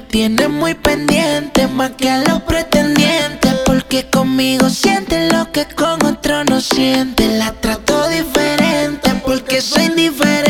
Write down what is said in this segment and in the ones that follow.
Tiene muy pendiente, más que a los pretendientes. Porque conmigo siente lo que con otro no siente. La trato diferente, porque soy diferente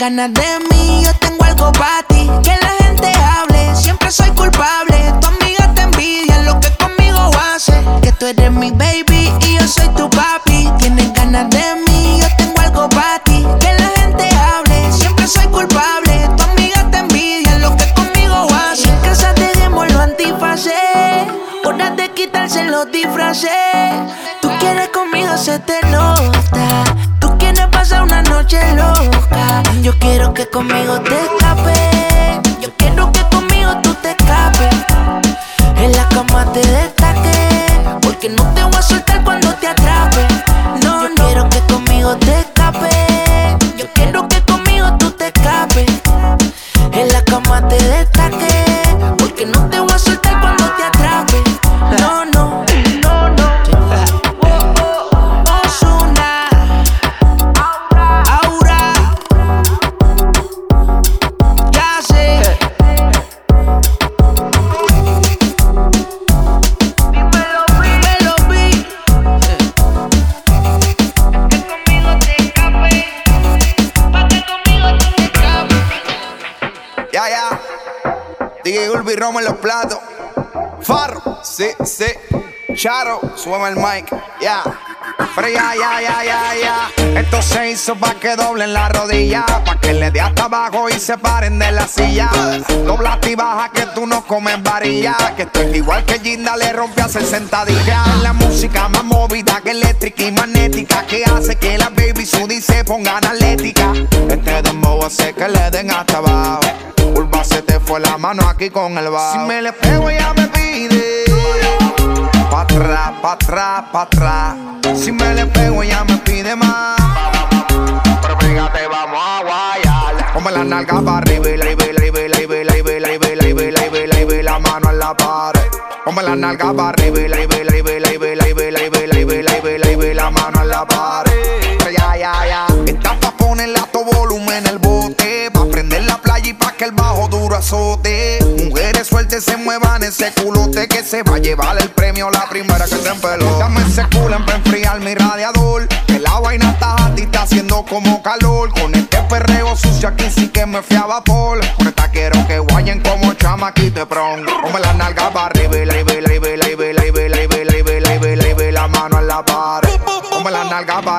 ganas de Romo los platos. Farro, sí, sí. Charo, súbeme el mic. Ya. Pero ya, ya, ya, ya, ya. Esto se hizo pa' que doblen la rodilla. Pa' que le dé hasta abajo y se paren de la silla. Dobla y baja que tú no comes varilla. Que estoy igual que Ginda le rompe a hacer sentadilla. Es la música más movida que eléctrica y magnética. Que hace que la baby Sudi se pongan atlética. Este dembow hace que le den hasta abajo. Urba se te fue la mano aquí con el bajo. Si me le pego ella me pide. Pa' atrás, pa' atrás, pa' atrás. Si me le pego ella me pide más. Pero fíjate, vamos a guayar. Ponme la nalga para arriba y la y la y la y la y la y la y la mano en la pared. Ponme la nalga para arriba y la y la y la y la y la y la y la y la mano en la pared. Ya, ya, ya. Está pa' ponerle a todo volumen el bote que el bajo duro azote. Mujeres sueltas se muevan ese culote que se va a llevar el premio la primera que se empeló. Dame ese culen para enfriar mi radiador. Que la vaina está y está haciendo como calor. Con este perreo sucio aquí sí que me fui a vapor. Con esta quiero que guayen como chamaquite pron. Come la nalga para arriba y la mano en la pared. Come la nalga para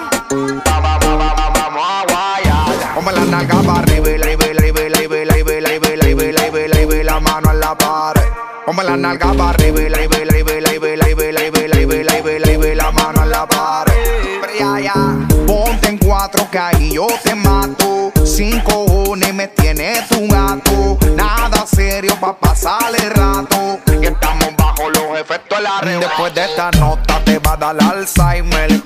Come la nalga para arriba y la y la mano en la pared. Come la nalga para arriba y la y la mano en la pared. Ponte en cuatro que ahí yo te mato. Cinco cojones me tiene tu gato. Nada serio pa' pasar el rato. Y estamos bajo los efectos de la red. Después de esta nota te va a dar Alzheimer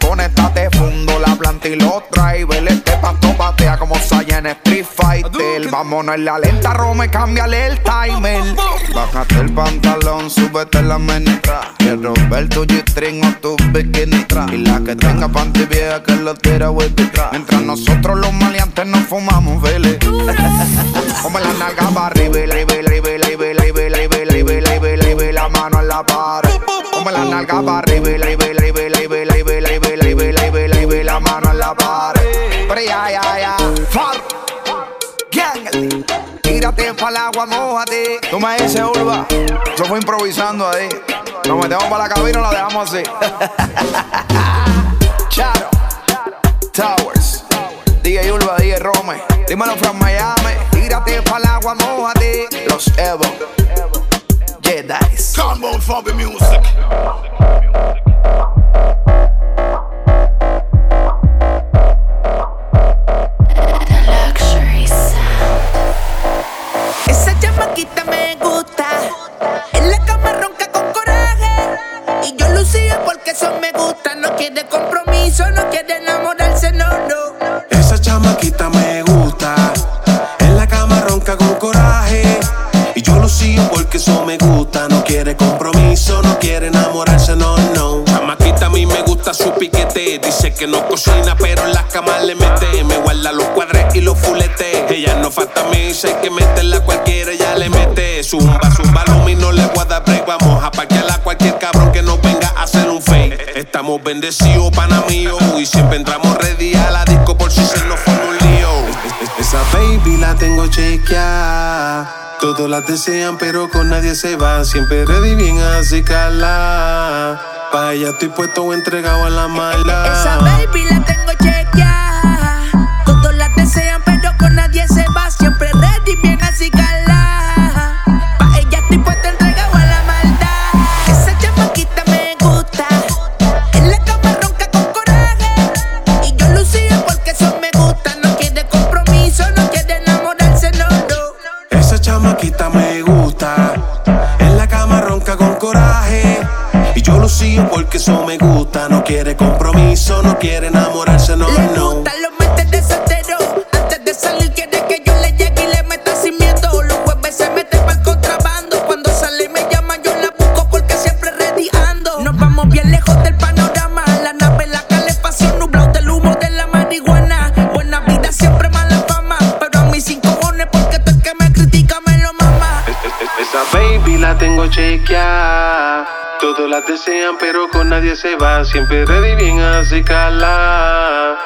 Planta y los drivers. Este pasto patea como Saiyan Street Fighter. Vámonos en la lenta, Rome, cámbiale el timer. Bájate el pantalón, súbete la menestra. Quiero ver tu G-string o tu bikini. Y la que tenga panty vieja que lo tira whisky. Mientras nosotros los maleantes nos fumamos, vele. Como la nalga para arriba y la y la y la y la mano en la pared. Como la nalga para arriba y Pa'l agua, mojate. Tú me dices, Urba. Yo fui improvisando ahí. Nos metemos para la cabina y la dejamos así. Charo. Towers. DJ Urba, DJ Rome. Dímelo from Miami. Tírate pa'l agua, mojate. Los Evo. Jedi's. Combo for the music. chiquita me gusta. En la cama ronca con coraje. Y yo lucía porque eso me gusta. No quiere compromiso, no quiere enamorarse, no, no. Esa chamaquita me gusta. En la cama ronca con coraje. Y yo lucía porque eso me gusta. No quiere compromiso, no quiere enamorarse, no, no. Chamaquita a mí me gusta su piquete. Dice que no cocina, pero en la cama le mete. Me guarda los cuadres y los fuletes. Ella no falta a mí, sé que meterla cualquiera, ya le mete. Zumba, zumba, y no le voy a dar break. Vamos a parquearla a cualquier cabrón que no venga a hacer un fake. Estamos bendecidos, pana mío. Y siempre entramos ready a la disco por si se nos baby la tengo chequeada. Todos la desean, pero con nadie se va. Siempre ready, bien así cala. Pa' ella estoy puesto entregado a la mala. Esa baby la tengo porque eso me gusta. No quiere compromiso, no quiere enamorarse, no, no. Desean, pero con nadie se va. Siempre ready, bien así cala.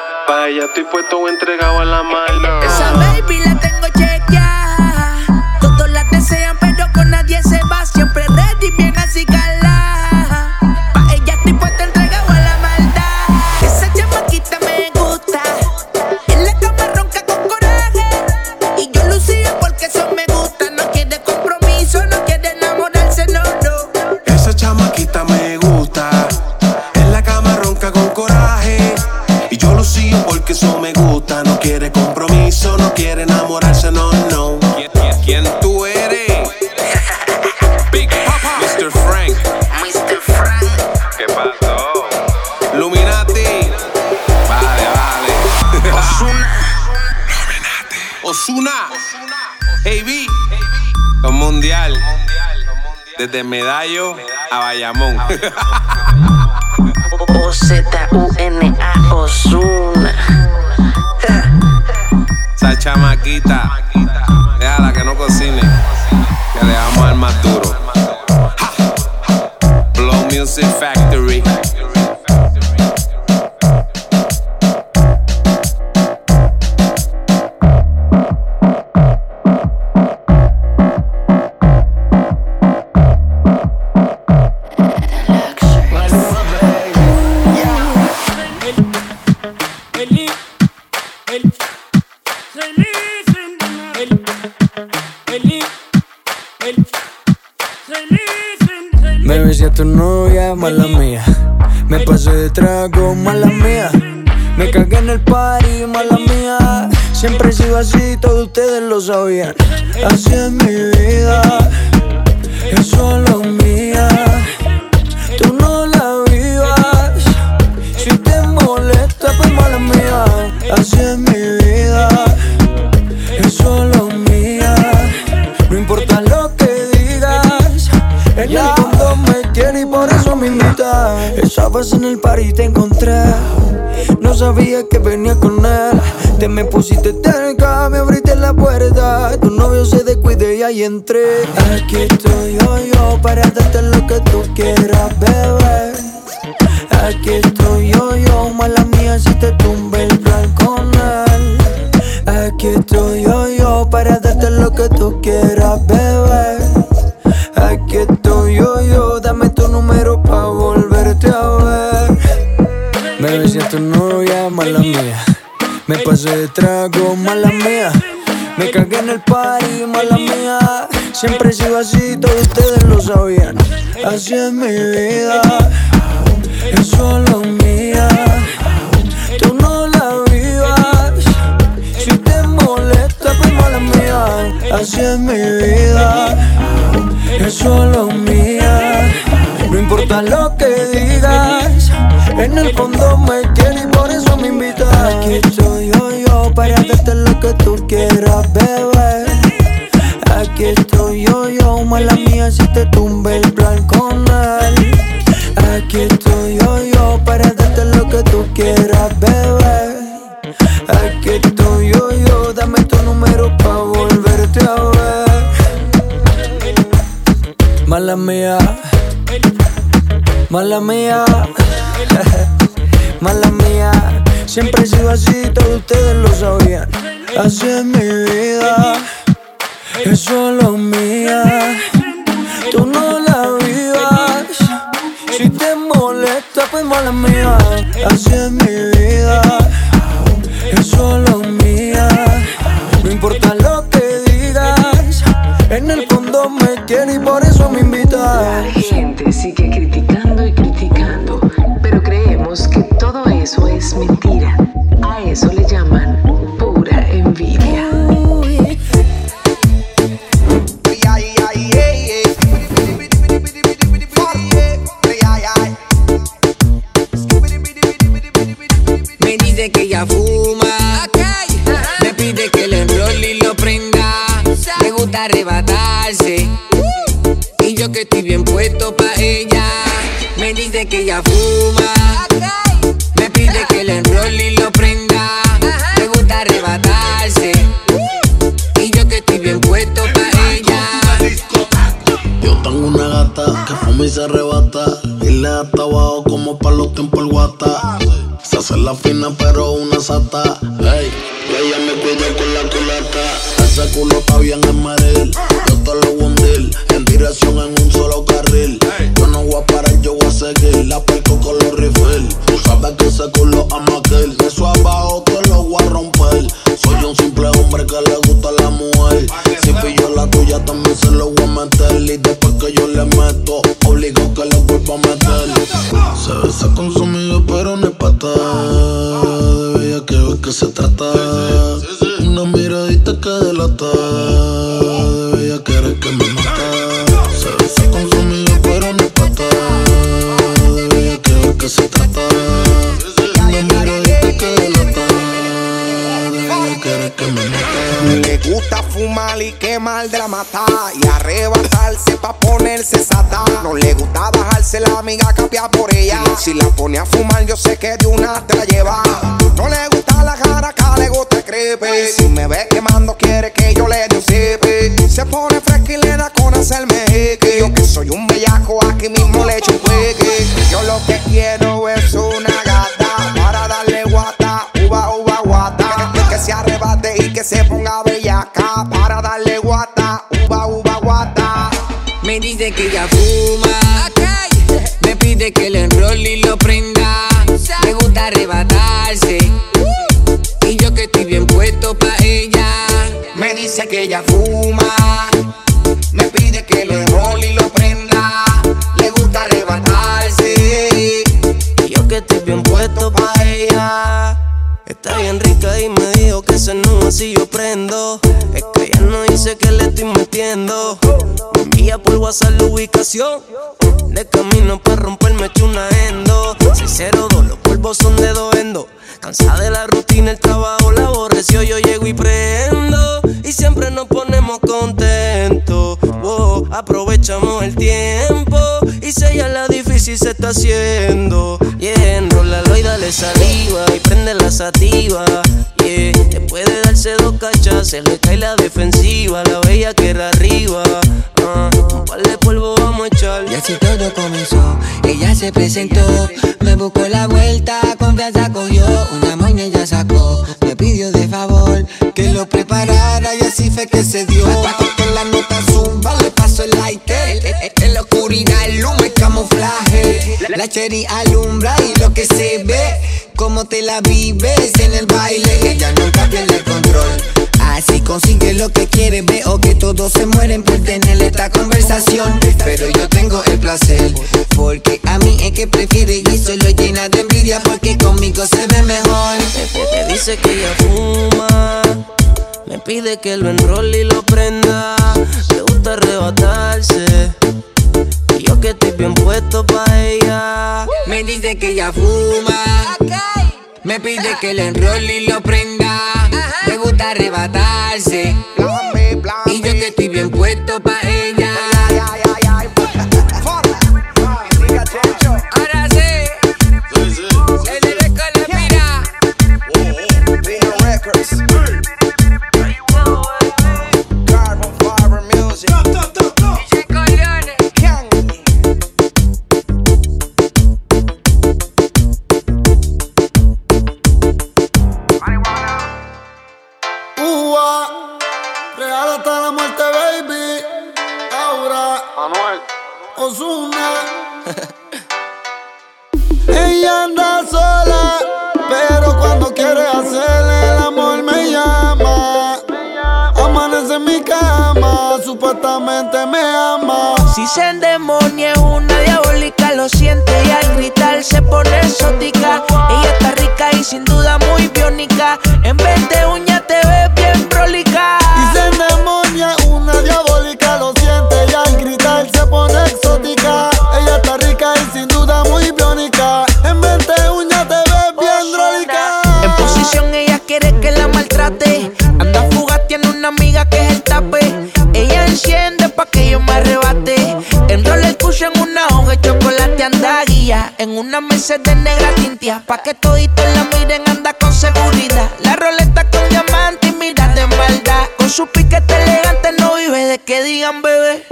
Ella estoy puesto o entregado a la mala. Esa baby Desde Medallo a Bayamón. O-Z-U-N-A Osuna. Esa chamaquita. Ustedes lo sabían. Así es mi vida, es solo mía. Tú no la vivas. Si te molesta, pues mala mía. Así es mi vida, es solo mía. No importa lo que digas, el fondo me quiere y por eso me invita. Vez en el party te encontré, no sabía que venía con él. Te me pusiste se descuide y ahí entré. Aquí estoy yo, yo, para darte lo que tú quieras, bebé. Aquí estoy yo, yo, mala mía, si te tumbe el plan con él. Aquí estoy yo, yo, para darte lo que tú quieras, bebé. Aquí estoy yo, yo, dame tu número pa' volverte a ver. Besé a tu novia, mala mía. Me pasé de trago, mala mía. Me cagué en el party, mala mía. Siempre he sido así, todos ustedes lo sabían. Así es mi vida, es solo mía. Tú no la vivas. Si te molesta, pues mala mía. Así es mi vida, es solo mía. No importa lo que digas, en el fondo me quiere y por eso me invita. Aquí estoy yo, yo, para darte lo que tú quieras, bebé. Aquí estoy yo, yo, mala mía si te tumbe el plan con. Aquí estoy yo, yo, Así es mi vida, es solo mía. Tú no la vivas. Si te molesta, pues mala mía. Así es mi vida, es solo mía. No importa lo que digas, en el fondo me quieres y por eso me invitas. La gente sigue criticando La fina, pero una sata. Metiendo. Me envía por WhatsApp la ubicación. De camino pa' romperme eché una endo. 602, los polvos son de dos endo. Cansada de la rutina, el trabajo la aborreció. Yo llego y prendo. Y siempre nos ponemos contentos. Aprovechamos el tiempo. Y si ella la difícil se está haciendo. Yeah, enrólalo y dale saliva. Y prende la sativa. Yeah, después de darse dos cachas, se le cae la defensiva. La bella que era arriba. Ah, un par de polvo vamos a echar. Y así todo comenzó, ella se presentó, me buscó la vuelta, confianza cogió, una moña ella sacó, me pidió de favor que lo preparara y así fue que se dio. Con la nota zumba le paso el lighter. En la oscuridad el humo camuflaje. La cherry alumbra y lo que se ve, como te la vives en el baile. Ella nunca pierde el control. Así consigue lo que quiere, veo que todos se mueren por tener esta conversación. Pero yo tengo el placer, porque a mí es que prefiere y solo llena de envidia, porque conmigo se ve mejor. Me dice que ella fuma. Me pide que lo enrole y lo prenda. Le gusta arrebatarse. Y yo que estoy bien puesto pa' ella. Me dice que ella fuma, Me pide que le enrolle y lo prenda. Osuna. Ella anda sola, pero cuando quiere hacerle el amor me llama. Amanece en mi cama, supuestamente me ama. Si se endemonia es una diabólica, lo siente y al gritar se pone exótica. Ella está rica y sin duda muy biónica. En vez de uña te ves bien prolica. Maltrate. Anda fugaz, tiene una amiga que es el tape. Ella enciende pa' que yo me arrebate. Enrola el cucho en una hoja de chocolate, anda guía. En una mesa de negra tintia. Pa' que toditos la miren, anda con seguridad. La roleta con diamante y mira de maldad. Con su piquete elegante no vive de que digan bebé.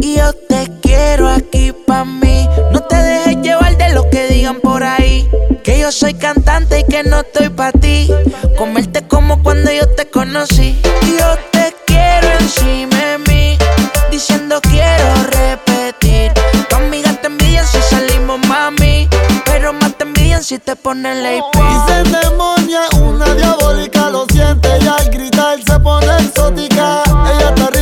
Y yo te quiero aquí pa' mí. No te dejes llevar de lo que digan por ahí. Que yo soy cantante y que no estoy pa' ti. Comerte como cuando yo te conocí. Yo te quiero encima de mí. Diciendo quiero repetir. Tu te envidian si salimos, mami. Pero más te envidian si te ponen la IP. Y se endemonia, una diabólica, lo siente y al gritar se pone exótica. Ella está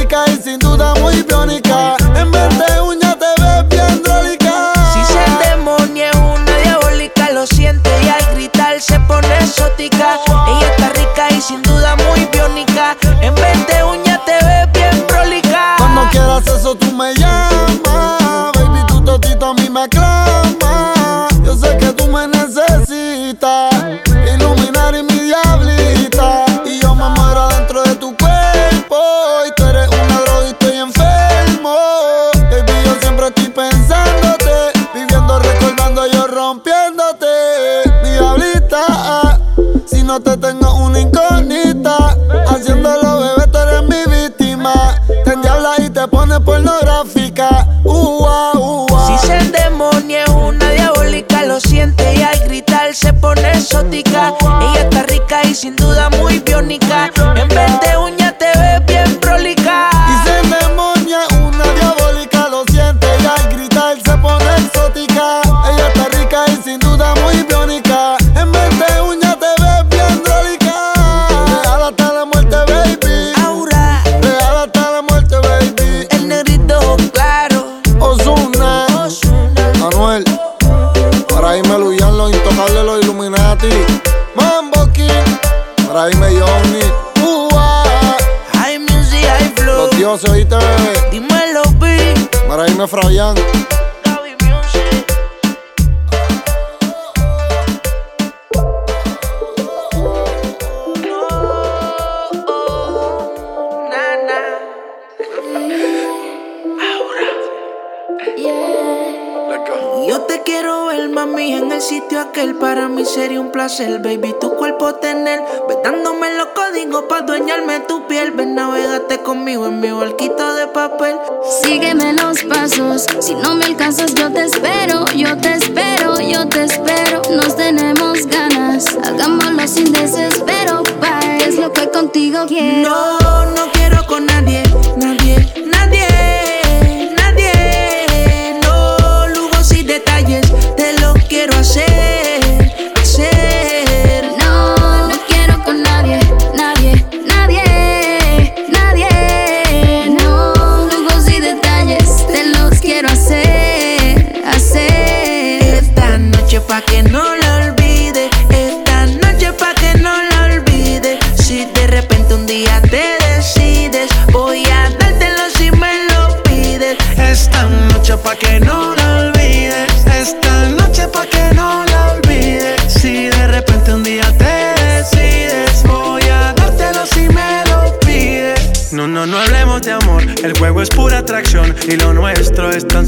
placer, baby, tu cuerpo tener. Ve dándome los códigos para dueñarme tu piel. Ven, navegate conmigo en mi barquito de papel. Sígueme los pasos, si no me alcanzas yo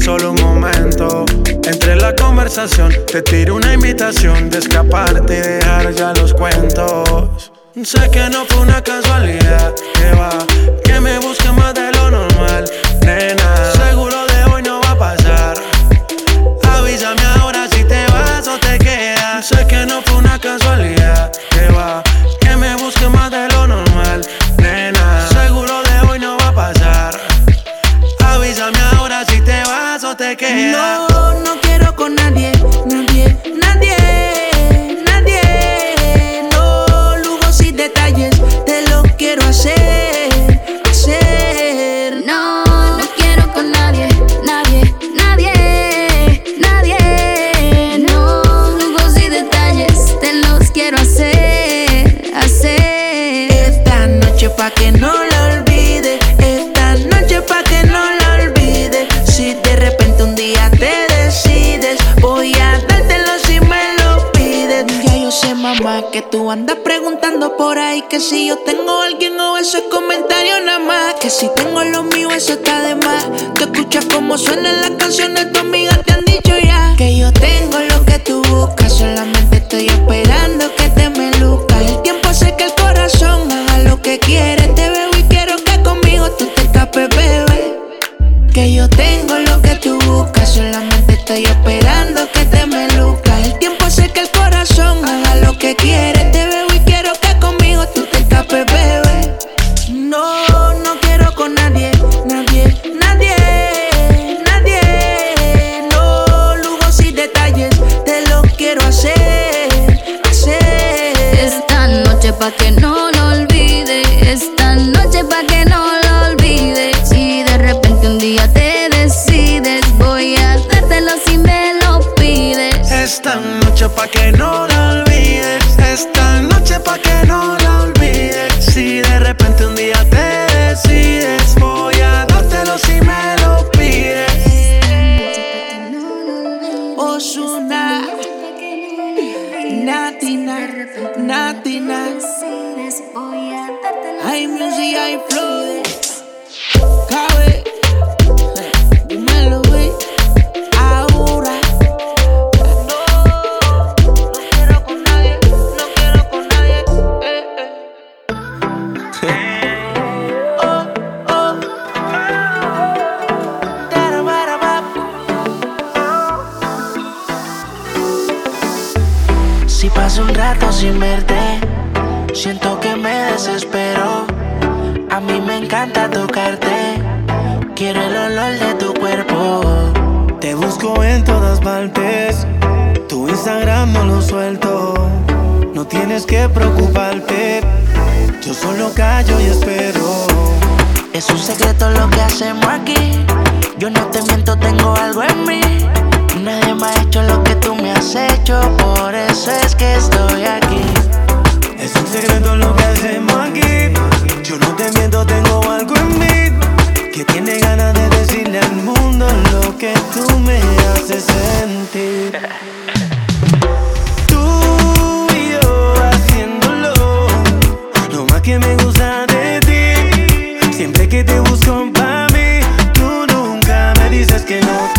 solo un momento. Entre la conversación te tiro una invitación de escaparte y dejar ya los cuentos. Sé que no fue una casualidad, que va, que me busque más de lo normal, nena. Seguro o te quedas. No, no tú andas preguntando por ahí que si yo tengo alguien o eso es comentario nada más. Que si tengo lo mío, eso está de más. Tú escuchas cómo suenan las canciones, tu amiga te han dicho ya. Que yo tengo lo que tú buscas, solamente estoy esperando que te me luzcas. El tiempo hace que el corazón haga lo que quiere. Si paso un rato sin verte, siento que me desespero. A mí me encanta tocarte, quiero el olor de tu cuerpo. Te busco en todas partes. Tu Instagram no lo suelto. No tienes que preocuparte. Yo solo callo y espero. Es un secreto lo que hacemos aquí. Yo no te miento, tengo algo en mí. Nadie me ha hecho lo que tú me has hecho, por eso es que estoy aquí. Es un secreto lo que hacemos aquí. Yo no te miento, tengo algo en mí que tiene ganas de decirle al mundo lo que tú me haces sentir. Tú y yo haciéndolo, lo más que me gusta de ti. Siempre que te busco para mí, tú nunca me dices que no.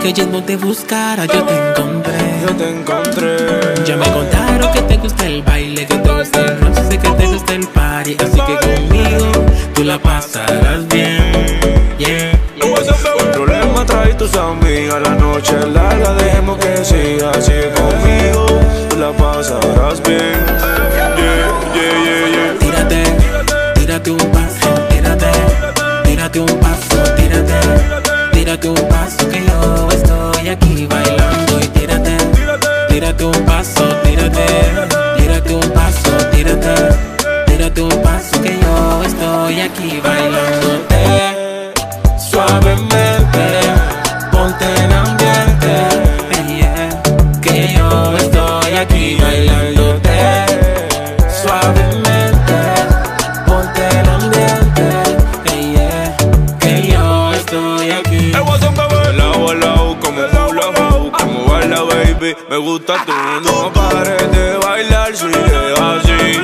que yendo te buscara yo te encontré. Yo te encontré. Ya me contaron que te gusta el baile, que te gusta el sé que te gusta el party, así que conmigo tú la pasarás bien. Yeah. Un problema trae tus amigas, la noche es larga, dejemos que siga así conmigo, tú la pasarás bien. Yeah Yeah, yeah, yeah, tírate, tírate un paso, tírate, tírate un paso, tírate, tírate un paso aquí bailando y tírate, tírate un paso, tírate, tírate un paso, tírate, tírate un paso que yo estoy aquí bailándote Me gusta tú, no pares de bailar, sigue así,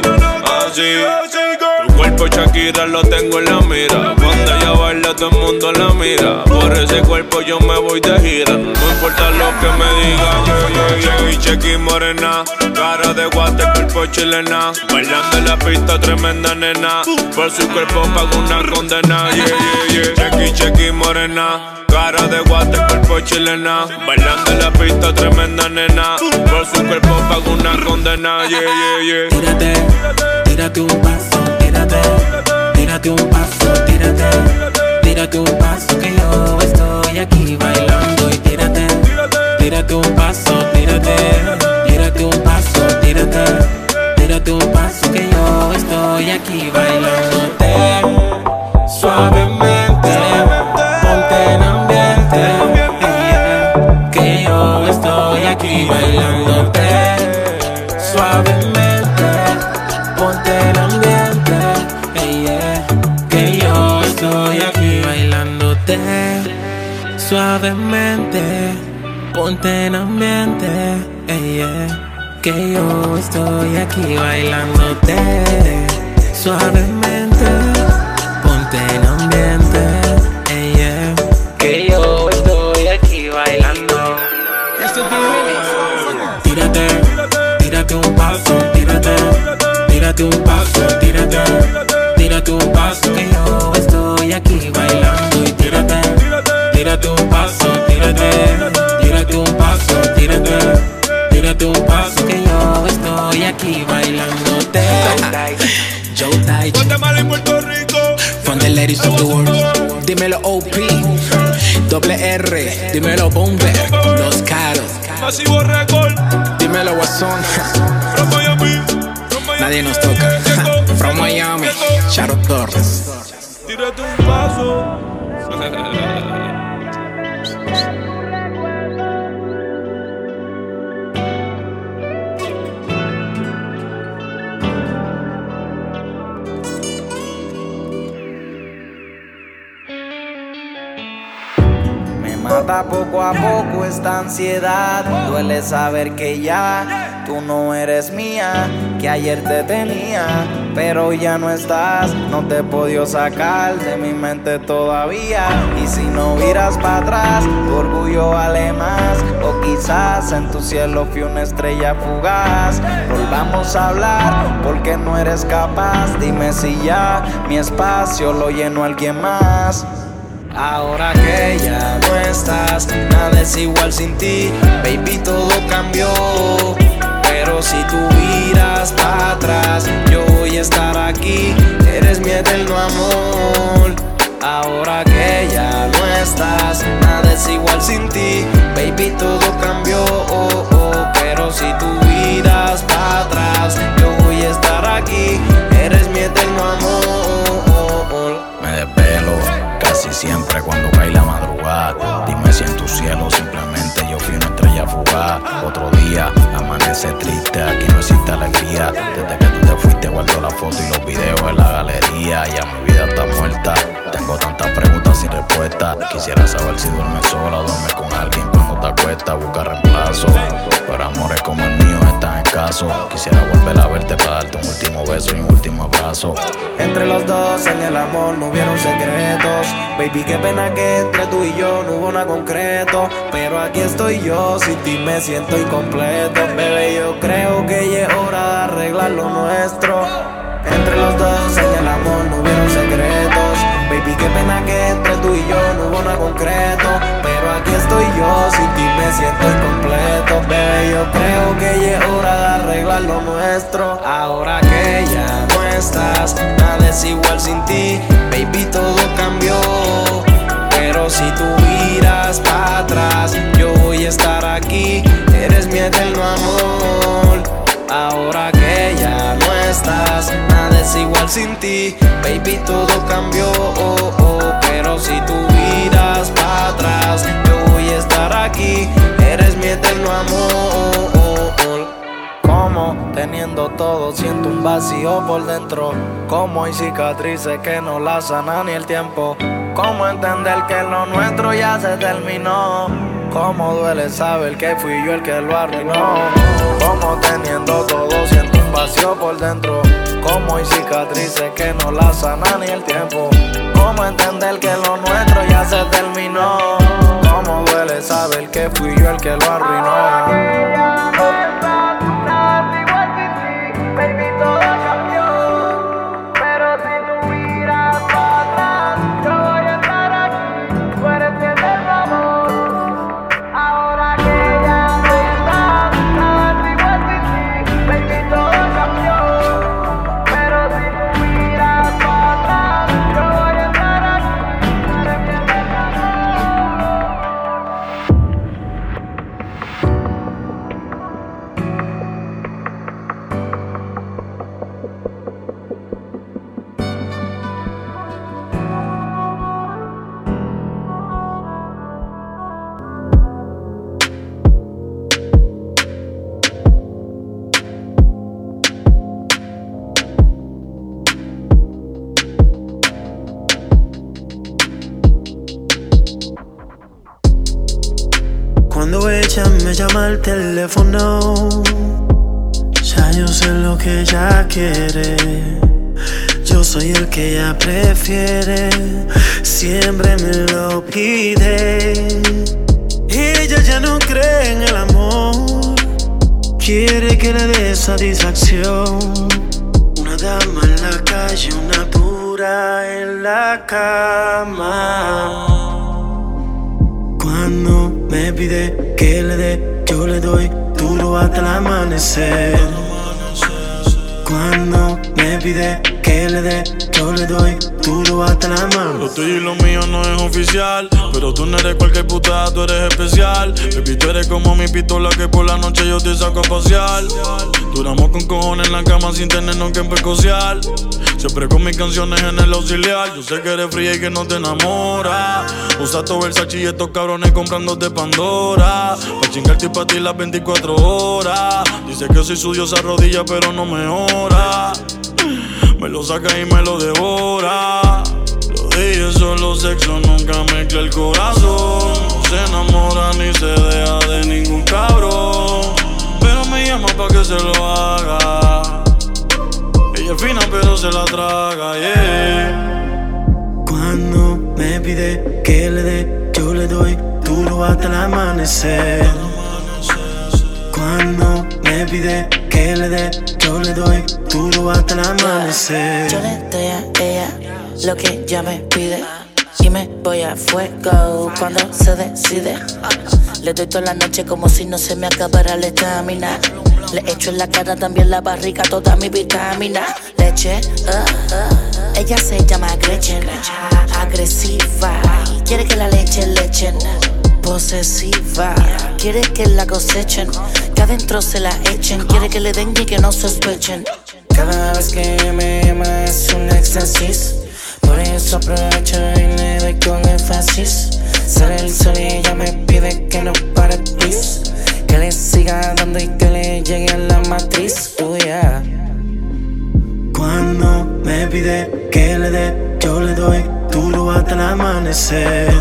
así. Tu cuerpo Shakira lo tengo en la mira. Cuando ella todo el mundo la mira. Por ese cuerpo yo me voy de gira. No importa lo que me digan. Yeah, morena, cara de guate, cuerpo chilena. Bailando en la pista, tremenda nena. Por su cuerpo pago una condena. Yeah, yeah, yeah. Chequi, chequi morena. Cara de guate, cuerpo chilena. Bailando en la pista, tremenda nena. Por su cuerpo pago una condena. Yeah, yeah, yeah. Tírate, tírate un paso, tírate, tírate un paso, tírate, tírate un paso que yo estoy aquí bailando y tírate, tírate un paso, tírate, tírate un paso, tírate, tírate un paso que yo estoy aquí bailándote. Suavemente, ponte en ambiente, que yo estoy aquí bailándote. Suavemente, suavemente, ponte en ambiente, eh, yeah, que yo estoy aquí bailándote. Suavemente, dímelo Bomber, los caros. Masivo Record. Dímelo Guasón, nadie nos toca. From Miami, poco a poco esta ansiedad. Duele saber que ya tú no eres mía, que ayer te tenía, pero ya no estás. No te he podido sacar de mi mente todavía. Y si no miras para atrás, tu orgullo vale más. O quizás en tu cielo fui una estrella fugaz. Volvamos a hablar porque no eres capaz. Dime si ya mi espacio lo llenó alguien más. Ahora que ya no estás, nada es igual sin ti, baby, todo cambió. Pero si tú miras para atrás, yo voy a estar aquí, eres mi eterno amor. Ahora que ya no estás, nada es igual sin ti, Otro día amanece triste, aquí no existe alegría. Desde que tú te fuiste guardo la foto y los videos en la galería. Ya mi vida está muerta. Tengo tantas preguntas sin respuesta. Quisiera saber si duermes sola o duermes con alguien cuando te acuestas. Busca reemplazo. Pero amores como el mío están escasos. Quisiera volver a verte para darte un último beso y un último abrazo. Entre los dos en el amor no hubieron secretos. Baby, qué pena que entre tú y yo no hubo nada concreto. Pero aquí estoy yo, sin ti me siento incompleto. Bebé, yo creo que ya es hora de arreglar lo nuestro. Entre los dos en el amor no hubieron secretos. Baby, qué pena que entre tú y yo no hubo nada concreto. Aquí estoy yo, sin ti me siento incompleto. Bebé, yo creo que ya es hora de arreglar lo nuestro. Ahora que ya no estás, nada es igual sin ti, baby, todo cambió. Pero si tú miras para atrás, yo voy a estar aquí. Eres mi eterno amor. Ahora que ya no estás, nada es igual sin ti. Baby, todo cambió. Oh, oh. Pero si tú Eres mi eterno amor. Como teniendo todo, siento un vacío por dentro. Como hay cicatrices que no la sanan ni el tiempo. Cómo entender que lo nuestro ya se terminó. Cómo duele saber que fui yo el que lo arruinó. Como teniendo todo, siento un vacío por dentro. Como hay cicatrices que no la sanan ni el tiempo. Cómo entender que lo nuestro ya se terminó. Saber que fui yo el que lo arruinó. Ella me llama al teléfono, ya yo sé lo que ella quiere. Yo soy el que ella prefiere, siempre me lo pide. Ella ya no cree en el amor, quiere que le dé satisfacción. Una dama en la calle, una pura en la cama. Cuando me pide que le dé, yo le doy duro hasta el amanecer. Cuando me pide que le dé, yo le doy duro hasta la mano. Lo tuyo y lo mío no es oficial. Pero tú no eres cualquier putada, tú eres especial. Baby, tú eres como mi pistola que por la noche yo te saco a pasear. Duramos con cojones en la cama sin tenernos que precociar. Siempre con mis canciones en el auxiliar. Yo sé que eres fría y que no te enamora. Usa todo Versace y estos cabrones comprándote Pandora. Pa' chingarte y pa' ti las 24 horas. Dice que soy su diosa rodilla, pero no me ora. Me lo saca y me lo devora. Lo es solo sexo, nunca mezcla el corazón. No se enamora ni se deja de ningún cabrón. Pero me llama pa' que se lo haga. Ella es fina, pero se la traga, yeah. Cuando me pide que le dé, yo le doy duro hasta el amanecer. Cuando me pide que le dé, yo le doy duro hasta el amanecer. Yo le doy a ella lo que ella me pide. Y me voy a fuego cuando se decide. Le doy toda la noche como si no se me acabara la estamina. Le echo en la cara también la barriga toda mi vitamina. Leche, uh, uh. ella se llama Gretchen. Agresiva, quiere que la leche le echen. Posesiva, quiere que la cosechen. Que adentro se la echen. Quiere que le den y que no sospechen. Cada vez que me llama es un éxtasis. Por eso aprovecho y le doy con énfasis. Sale el sol y ella me pide que no pare, please. Que le siga dando y que le llegue a la matriz. Yeah. Cuando me pide que le dé, yo le doy duro hasta el amanecer.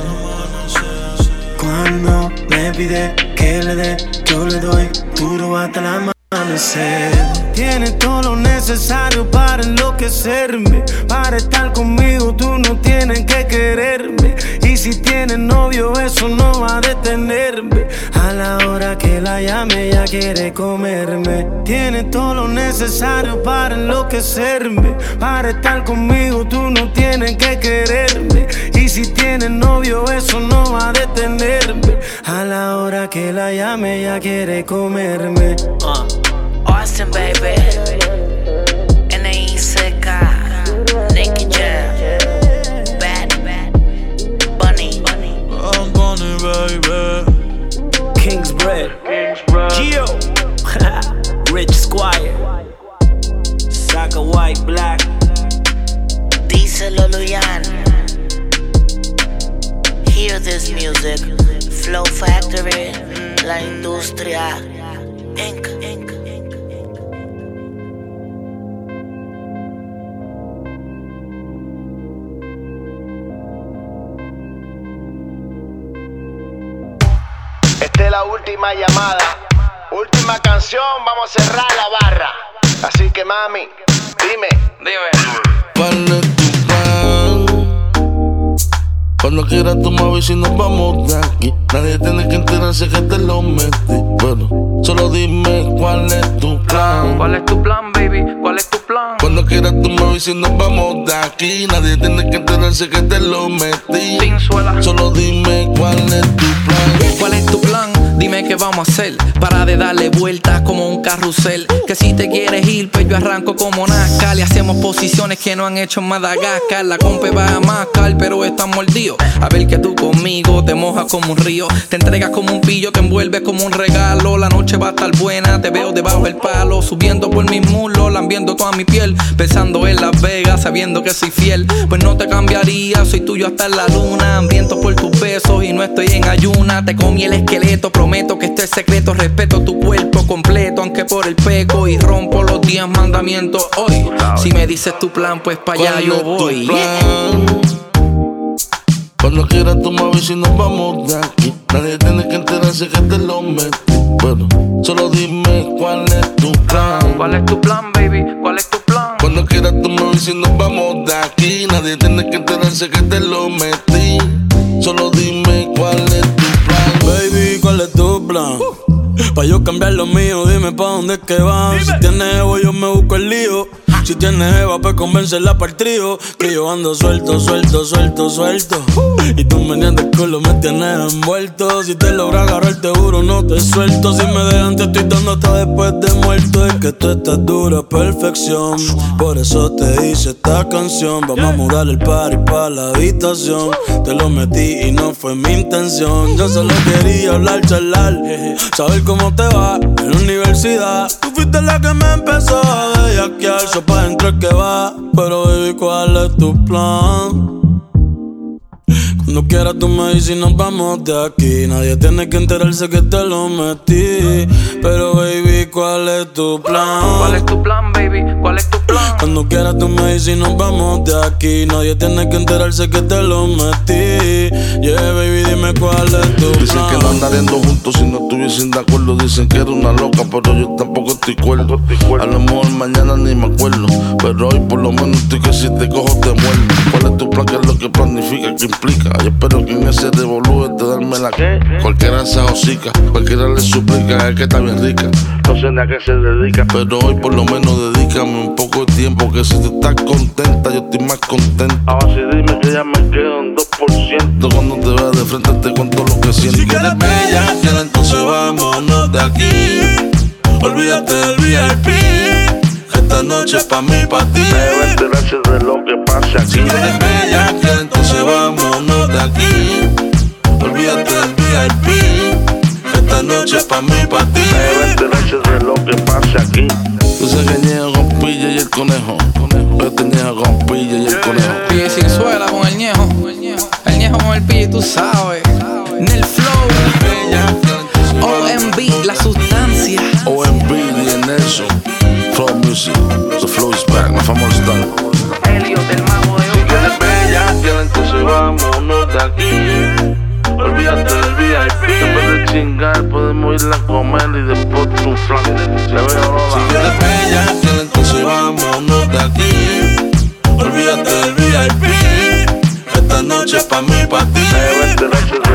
Cuando me pide que le dé, yo le doy duro hasta el amanecer. Tiene todo lo necesario para enloquecerme. Para estar conmigo tú no tienes que quererme. Y si tienes novio eso no va a detenerme. A la hora que la llame ella quiere comerme. Tiene todo lo necesario para enloquecerme. Para estar conmigo tú no tienes que quererme. Si tiene novio, eso no va a detenerme. A la hora que la llame, ya quiere comerme. Uh. Cuando quieras tú me avisas y nos vamos de aquí. Nadie tiene que enterarse que te lo metí. Pero solo dime cuál es tu plan. ¿Cuál es tu plan, baby? ¿Cuál es tu plan? Cuando quieras me avisas y nos vamos de aquí. Nadie tiene que enterarse que te lo metí. Solo dime cuál es tu plan. ¿Cuál es tu plan? Dime qué vamos a hacer para de darle vueltas como un carrusel. Que si te quieres ir, pues yo arranco como Nazca. Le hacemos posiciones que no han hecho en Madagascar. La compa va a mascar, pero está mordido. A ver que tú conmigo te mojas como un río. Te entregas como un pillo, te envuelves como un regalo. La noche va a estar buena, te veo debajo del palo. Subiendo por mis muslos, lambiendo toda mi piel. Pensando en Las Vegas, sabiendo que soy fiel. Pues no te cambiaría, soy tuyo hasta la luna. Hambriento por tus besos y no estoy en ayuna. Te comí el esqueleto, prometo que este es secreto. Respeto tu cuerpo completo, aunque por el peco. Y rompo los diez mandamientos hoy. Si me dices tu plan, pues para allá ¿Cuál yo voy. Cuando quieras tú me avisas y nos vamos de aquí. Nadie tiene que enterarse que te lo metí. Pero solo dime cuál es tu plan. ¿Cuál es tu plan, baby? ¿Cuál es tu plan? Cuando quieras tú me avisas y nos vamos de aquí. Nadie tiene que enterarse que te lo metí. Solo Pa' yo cambiar lo mío, dime pa' dónde es que van. Si tienes ego, yo me busco el lío. Si tienes Eva, pues convencerla para el trío. Que yo ando suelto, suelto, suelto, suelto. Y tú me el culo, me tienes envuelto. Si te logra agarrar, te juro, no te suelto. Si me dejan, te estoy dando hasta después de muerto. Es que tú estás dura, perfección. Por eso te hice esta canción. Vamos a mudar el party pa' la habitación. Te lo metí y no fue mi intención. Yo solo quería hablar, charlar. Saber cómo te va en la universidad. Tú fuiste la que me empezó a bellaquear. So pa' dentro que va. Pero baby, ¿cuál es tu plan? Cuando quieras tú me dices y nos vamos de aquí Nadie tiene que enterarse que te lo metí Pero baby, ¿cuál es tu plan? ¿Cuál es tu plan, baby? ¿Cuál es tu plan? Cuando quieras tú me dices y nos vamos de aquí Nadie tiene que enterarse que te lo metí Yeah, baby, dime cuál es tu plan Dicen que no andaríamos juntos si no estuviesen de acuerdo. Dicen que era una loca, pero yo tampoco estoy cuerdo. A lo mejor mañana ni me acuerdo. Pero hoy por lo menos estoy que si te cojo te muerdo. ¿Cuál es tu plan? ¿Qué es lo que planifica? ¿Qué implica? Yo espero que en ese revolú de darme la que Cualquiera se hocica, cualquiera le suplica. Es que está bien rica. No sé ni a qué se dedica. Pero hoy por lo menos dedícame un poco de tiempo. Que si tú estás contenta, yo estoy más contento. Ahora sí dime que ya me quedo en 2%. Cuando te vea de frente te cuento lo que siento. Si quieres bella, quiero entonces vámonos de aquí. Olvídate del VIP. Esta noche es pa' mí, pa' ti. Debe enterarse de lo que pasa aquí. Si quieres bella, quiero entonces vámonos de aquí. Olvídate del VIP. Esta noche es pa' mí, pa' ti. Enterarse de lo que pasa aquí. Tú sabes que niego con pilla y el conejo. Yo te niego con pilla y el conejo. Pille sin suela con el ñejo. El ñejo con el pille, tú sabes. En el flow. OMB, la sustancia. OMB, DJ Nelson. Flow Music. The flow is back. My famoso style. Helio del mago de Si quieres bella, quiero entonces vámonos de aquí. Chingar, podemos ir a comer y después. Se ve Si quieres bella, quiero entonces vámonos de aquí. Olvídate del VIP. Esta noche es pa' mí, pa' ti.